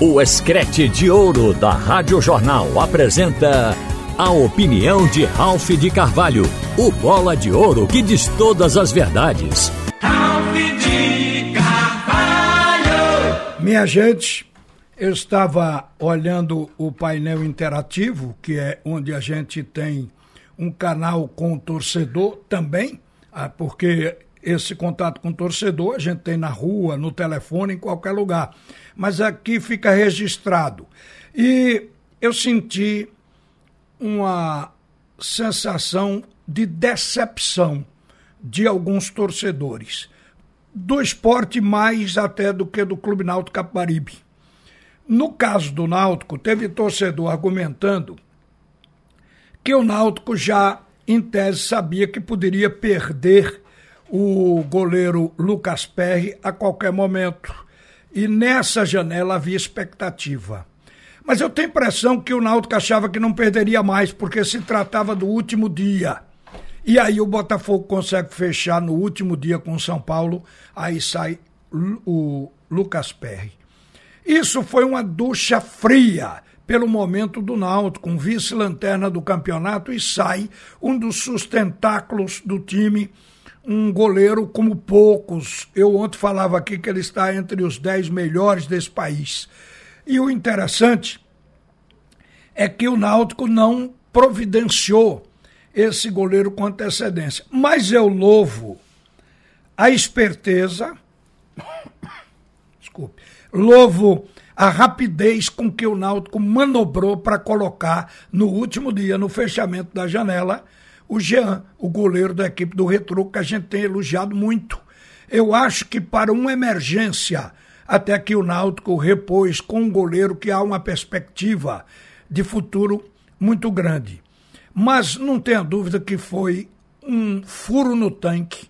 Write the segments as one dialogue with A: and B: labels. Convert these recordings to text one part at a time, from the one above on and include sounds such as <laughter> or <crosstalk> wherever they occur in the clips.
A: O Escrete de Ouro da Rádio Jornal apresenta a opinião de Ralph de Carvalho, o bola de ouro que diz todas as verdades.
B: Ralph de Carvalho!
C: Minha gente, eu estava olhando o painel interativo, que é onde a gente tem um canal com o torcedor também, ah, porque esse contato com o torcedor a gente tem na rua, no telefone, em qualquer lugar. Mas aqui fica registrado. E eu senti uma sensação de decepção de alguns torcedores. Do esporte mais até do que do Clube Náutico Capibaribe. No caso do Náutico, teve torcedor argumentando que o Náutico já, em tese, sabia que poderia perder o goleiro Lucas Perry a qualquer momento. E nessa janela havia expectativa. Mas eu tenho impressão que o Náutico achava que não perderia mais, porque se tratava do último dia. E aí o Botafogo consegue fechar no último dia com o São Paulo, aí sai o Lucas Perry. Isso foi uma ducha fria pelo momento do Náutico, um vice-lanterna do campeonato e sai um dos sustentáculos do time um goleiro como poucos. Eu ontem falava aqui que ele está entre os dez melhores desse país. E o interessante é que o Náutico não providenciou esse goleiro com antecedência. Mas eu louvo a esperteza, <coughs> desculpe, louvo a rapidez com que o Náutico manobrou para colocar no último dia, no fechamento da janela, o Jean, o goleiro da equipe do Retro, que a gente tem elogiado muito. Eu acho que para uma emergência, até que o Náutico repôs com um goleiro que há uma perspectiva de futuro muito grande. Mas não tenha dúvida que foi um furo no tanque,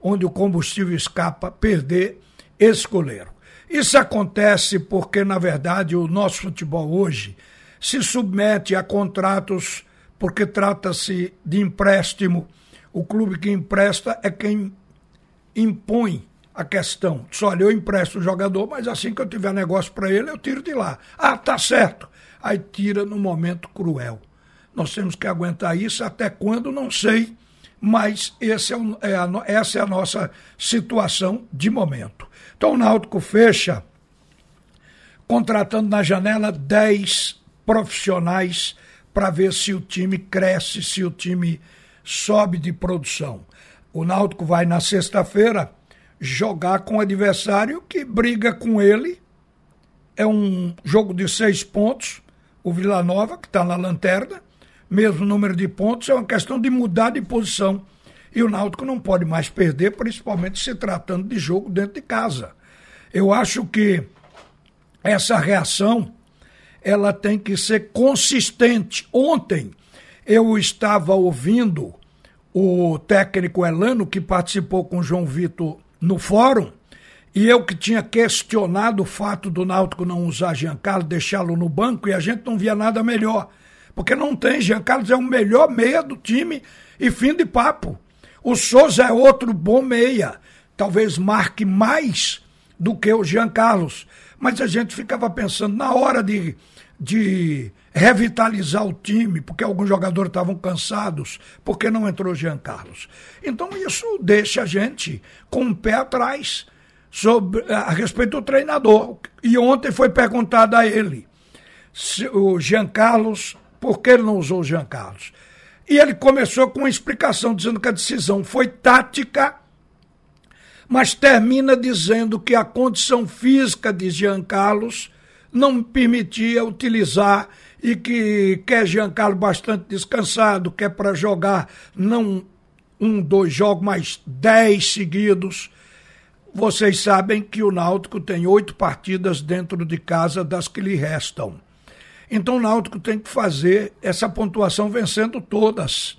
C: onde o combustível escapa, perder esse goleiro. Isso acontece porque, na verdade, o nosso futebol hoje se submete a contratos porque trata-se de empréstimo. O clube que empresta é quem impõe a questão. Diz, olha, eu empresto o jogador, mas assim que eu tiver negócio para ele, eu tiro de lá. Ah, tá certo. Aí tira no momento cruel. Nós temos que aguentar isso até quando, não sei, mas esse é, é a, essa é a nossa situação de momento. Então o Náutico fecha contratando na janela 10 profissionais para ver se o time cresce, se o time sobe de produção. O Náutico vai na sexta-feira jogar com o adversário que briga com ele. É um jogo de seis pontos. O Vila Nova, que está na lanterna, mesmo número de pontos, é uma questão de mudar de posição. E o Náutico não pode mais perder, principalmente se tratando de jogo dentro de casa. Eu acho que essa reação ela tem que ser consistente. Ontem eu estava ouvindo o técnico Elano, que participou com João Vitor no fórum, e eu que tinha questionado o fato do Náutico não usar Giancarlo, deixá-lo no banco, e a gente não via nada melhor. Porque não tem, Giancarlo é o melhor meia do time e fim de papo. O Souza é outro bom meia, talvez marque mais do que o Jean Carlos. Mas a gente ficava pensando, na hora de de revitalizar o time, porque alguns jogadores estavam cansados, porque não entrou Jean Carlos. Então isso deixa a gente com o um pé atrás sobre, a respeito do treinador. E ontem foi perguntado a ele se, o Jean Carlos, por que ele não usou o Jean Carlos? E ele começou com uma explicação, dizendo que a decisão foi tática, mas termina dizendo que a condição física de Jean Carlos não permitia utilizar e que quer Giancarlo bastante descansado, quer para jogar não um, dois jogos, mas dez seguidos. Vocês sabem que o Náutico tem oito partidas dentro de casa das que lhe restam. Então o Náutico tem que fazer essa pontuação vencendo todas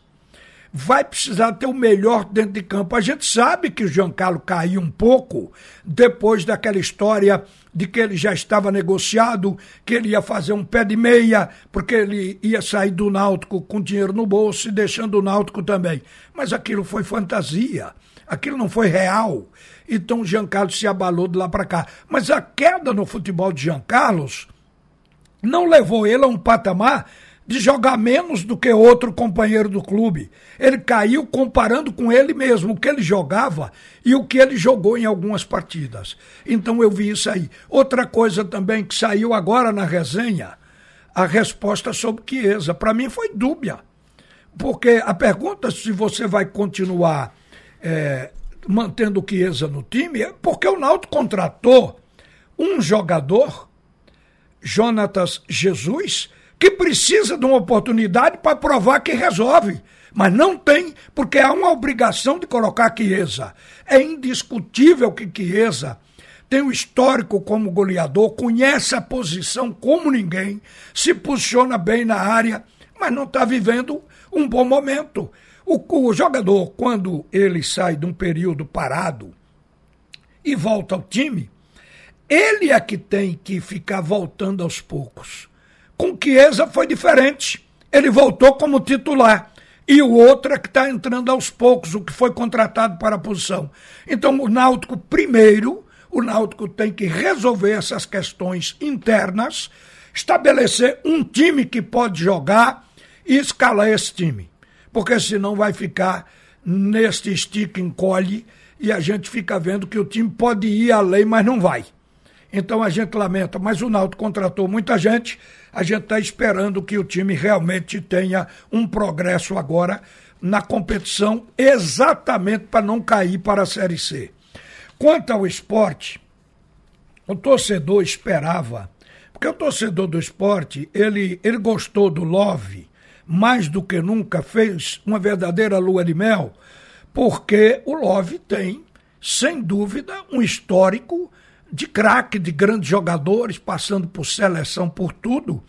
C: vai precisar ter o melhor dentro de campo. A gente sabe que o Giancarlo caiu um pouco depois daquela história de que ele já estava negociado, que ele ia fazer um pé de meia, porque ele ia sair do Náutico com dinheiro no bolso e deixando o Náutico também. Mas aquilo foi fantasia. aquilo não foi real. Então o Jean Carlos se abalou de lá para cá. Mas a queda no futebol de Jean Carlos não levou ele a um patamar de jogar menos do que outro companheiro do clube. Ele caiu comparando com ele mesmo, o que ele jogava e o que ele jogou em algumas partidas. Então eu vi isso aí. Outra coisa também que saiu agora na resenha, a resposta sobre Chiesa. Para mim foi dúbia. Porque a pergunta se você vai continuar é, mantendo Chiesa no time é porque o Náutico contratou um jogador, Jonatas Jesus, que precisa de uma oportunidade para provar que resolve. Mas não tem, porque há uma obrigação de colocar Chiesa. É indiscutível que Chiesa tem um histórico como goleador, conhece a posição como ninguém, se posiciona bem na área, mas não está vivendo um bom momento. O, o, jogador, quando ele sai de um período parado e volta ao time, ele é que tem que ficar voltando aos poucos. Com Chiesa foi diferente. Ele voltou como titular. E o outro é que está entrando aos poucos, o que foi contratado para a posição. Então, o Náutico, primeiro, o Náutico tem que resolver essas questões internas, estabelecer um time que pode jogar e escalar esse time. Porque senão vai ficar neste estica encolhe e a gente fica vendo que o time pode ir além, mas não vai. Então a gente lamenta, mas o Náutico contratou muita gente, a gente está esperando que o time realmente tenha um progresso agora na competição, exatamente para não cair para a Série C. Quanto ao esporte, o torcedor esperava, porque o torcedor do esporte, ele, ele gostou do Love mais do que nunca, fez uma verdadeira lua de mel, porque o Love tem, sem dúvida, um histórico de craque, de grandes jogadores, passando por seleção, por tudo.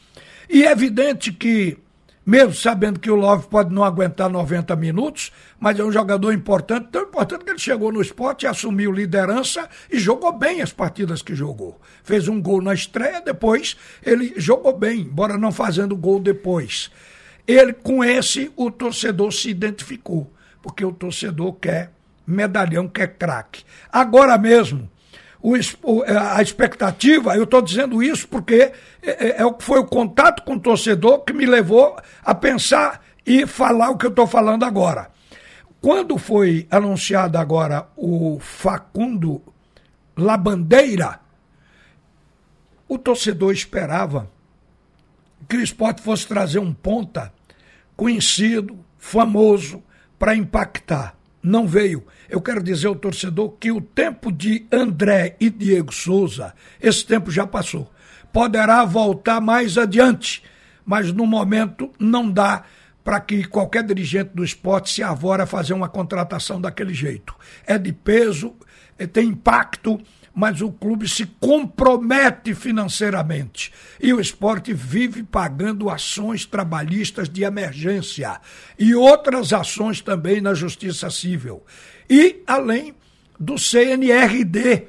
C: E é evidente que, mesmo sabendo que o Love pode não aguentar 90 minutos, mas é um jogador importante, tão importante que ele chegou no esporte, assumiu liderança e jogou bem as partidas que jogou. Fez um gol na estreia, depois ele jogou bem, embora não fazendo gol depois. Ele, com esse, o torcedor se identificou, porque o torcedor quer medalhão, quer craque. Agora mesmo, o, a expectativa, eu estou dizendo isso porque é, é, é, foi o contato com o torcedor que me levou a pensar e falar o que eu estou falando agora. Quando foi anunciado agora o Facundo Labandeira, o torcedor esperava que o esporte fosse trazer um ponta conhecido, famoso, para impactar não veio. Eu quero dizer ao torcedor que o tempo de André e Diego Souza, esse tempo já passou. Poderá voltar mais adiante, mas no momento não dá para que qualquer dirigente do esporte se avora a fazer uma contratação daquele jeito. É de peso, é, tem impacto mas o clube se compromete financeiramente. E o esporte vive pagando ações trabalhistas de emergência e outras ações também na Justiça Civil. E além do CNRD,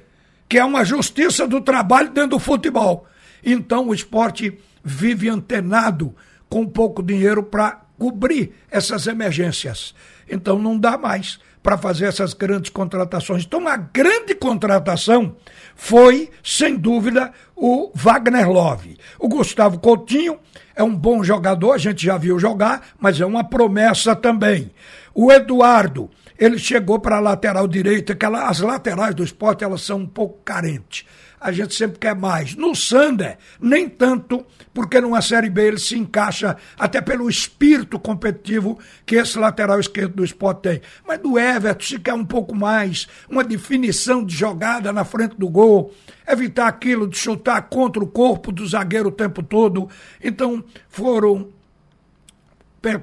C: que é uma justiça do trabalho dentro do futebol. Então o esporte vive antenado com pouco dinheiro para cobrir essas emergências. Então não dá mais para fazer essas grandes contratações. Então, a grande contratação foi, sem dúvida, o Wagner Love. O Gustavo Coutinho é um bom jogador, a gente já viu jogar, mas é uma promessa também. O Eduardo, ele chegou para a lateral direita, que ela, as laterais do esporte elas são um pouco carentes a gente sempre quer mais. No Sander, nem tanto, porque numa Série B ele se encaixa até pelo espírito competitivo que esse lateral esquerdo do esporte tem. Mas do Everton se quer um pouco mais, uma definição de jogada na frente do gol, evitar aquilo de chutar contra o corpo do zagueiro o tempo todo. Então foram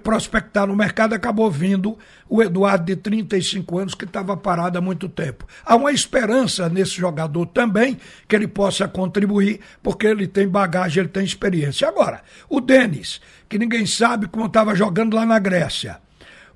C: prospectar no mercado, acabou vindo o Eduardo de 35 anos, que estava parado há muito tempo. Há uma esperança nesse jogador também, que ele possa contribuir, porque ele tem bagagem, ele tem experiência. Agora, o Denis, que ninguém sabe como estava jogando lá na Grécia.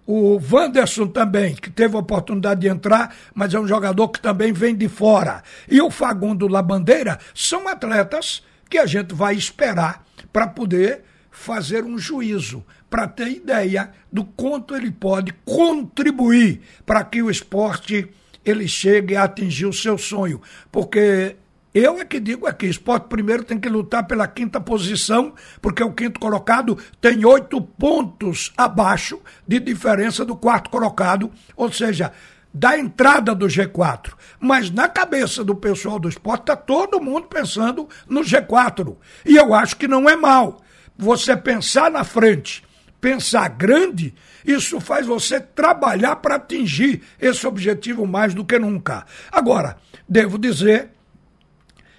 C: O Wanderson também, que teve a oportunidade de entrar, mas é um jogador que também vem de fora. E o Fagundo Labandeira são atletas que a gente vai esperar para poder fazer um juízo para ter ideia do quanto ele pode contribuir para que o esporte ele chegue a atingir o seu sonho. Porque eu é que digo aqui, esporte primeiro tem que lutar pela quinta posição, porque o quinto colocado tem oito pontos abaixo de diferença do quarto colocado, ou seja, da entrada do G4. Mas na cabeça do pessoal do esporte está todo mundo pensando no G4. E eu acho que não é mal. Você pensar na frente, pensar grande, isso faz você trabalhar para atingir esse objetivo mais do que nunca. Agora, devo dizer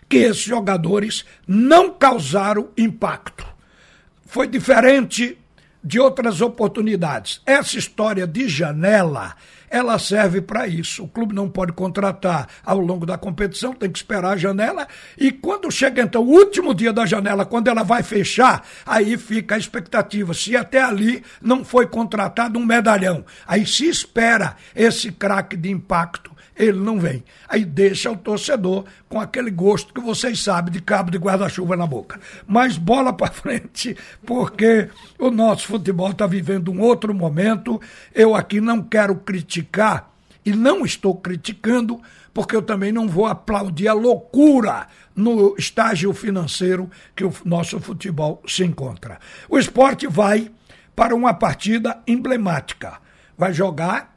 C: que esses jogadores não causaram impacto. Foi diferente de outras oportunidades. Essa história de janela, ela serve para isso. O clube não pode contratar ao longo da competição, tem que esperar a janela. E quando chega então o último dia da janela, quando ela vai fechar, aí fica a expectativa. Se até ali não foi contratado um medalhão, aí se espera esse craque de impacto ele não vem. Aí deixa o torcedor com aquele gosto que vocês sabem de cabo de guarda-chuva na boca. Mas bola para <laughs> frente, porque o nosso futebol está vivendo um outro momento. Eu aqui não quero criticar e não estou criticando, porque eu também não vou aplaudir a loucura no estágio financeiro que o nosso futebol se encontra. O esporte vai para uma partida emblemática. Vai jogar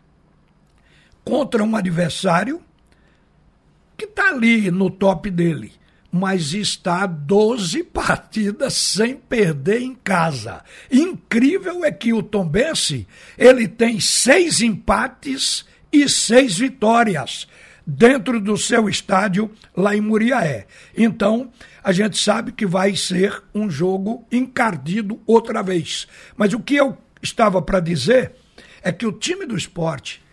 C: contra um adversário que está ali no top dele, mas está 12 <laughs> partidas sem perder em casa. Incrível é que o Tombense ele tem seis empates e seis vitórias dentro do seu estádio lá em Muriaé. Então, a gente sabe que vai ser um jogo encardido outra vez. Mas o que eu estava para dizer é que o time do esporte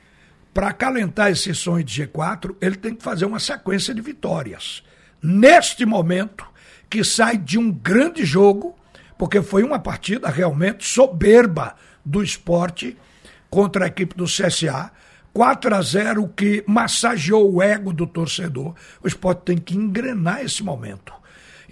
C: para acalentar esse sonho de G4, ele tem que fazer uma sequência de vitórias. Neste momento, que sai de um grande jogo, porque foi uma partida realmente soberba do esporte contra a equipe do CSA. 4 a 0 que massageou o ego do torcedor. O esporte tem que engrenar esse momento.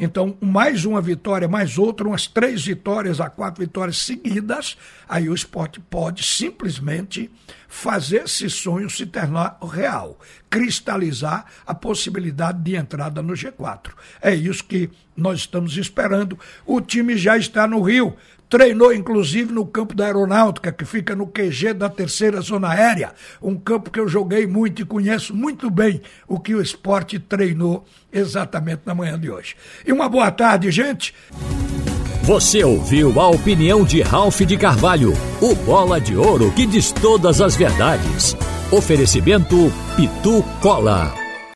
C: Então, mais uma vitória, mais outra, umas três vitórias a quatro vitórias seguidas, aí o esporte pode simplesmente fazer esse sonho se tornar real, cristalizar a possibilidade de entrada no G4. É isso que nós estamos esperando. O time já está no Rio, Treinou, inclusive, no campo da Aeronáutica, que fica no QG da terceira zona aérea, um campo que eu joguei muito e conheço muito bem o que o esporte treinou exatamente na manhã de hoje. E uma boa tarde, gente.
A: Você ouviu a opinião de Ralph de Carvalho, o bola de ouro que diz todas as verdades. Oferecimento Pitu Cola.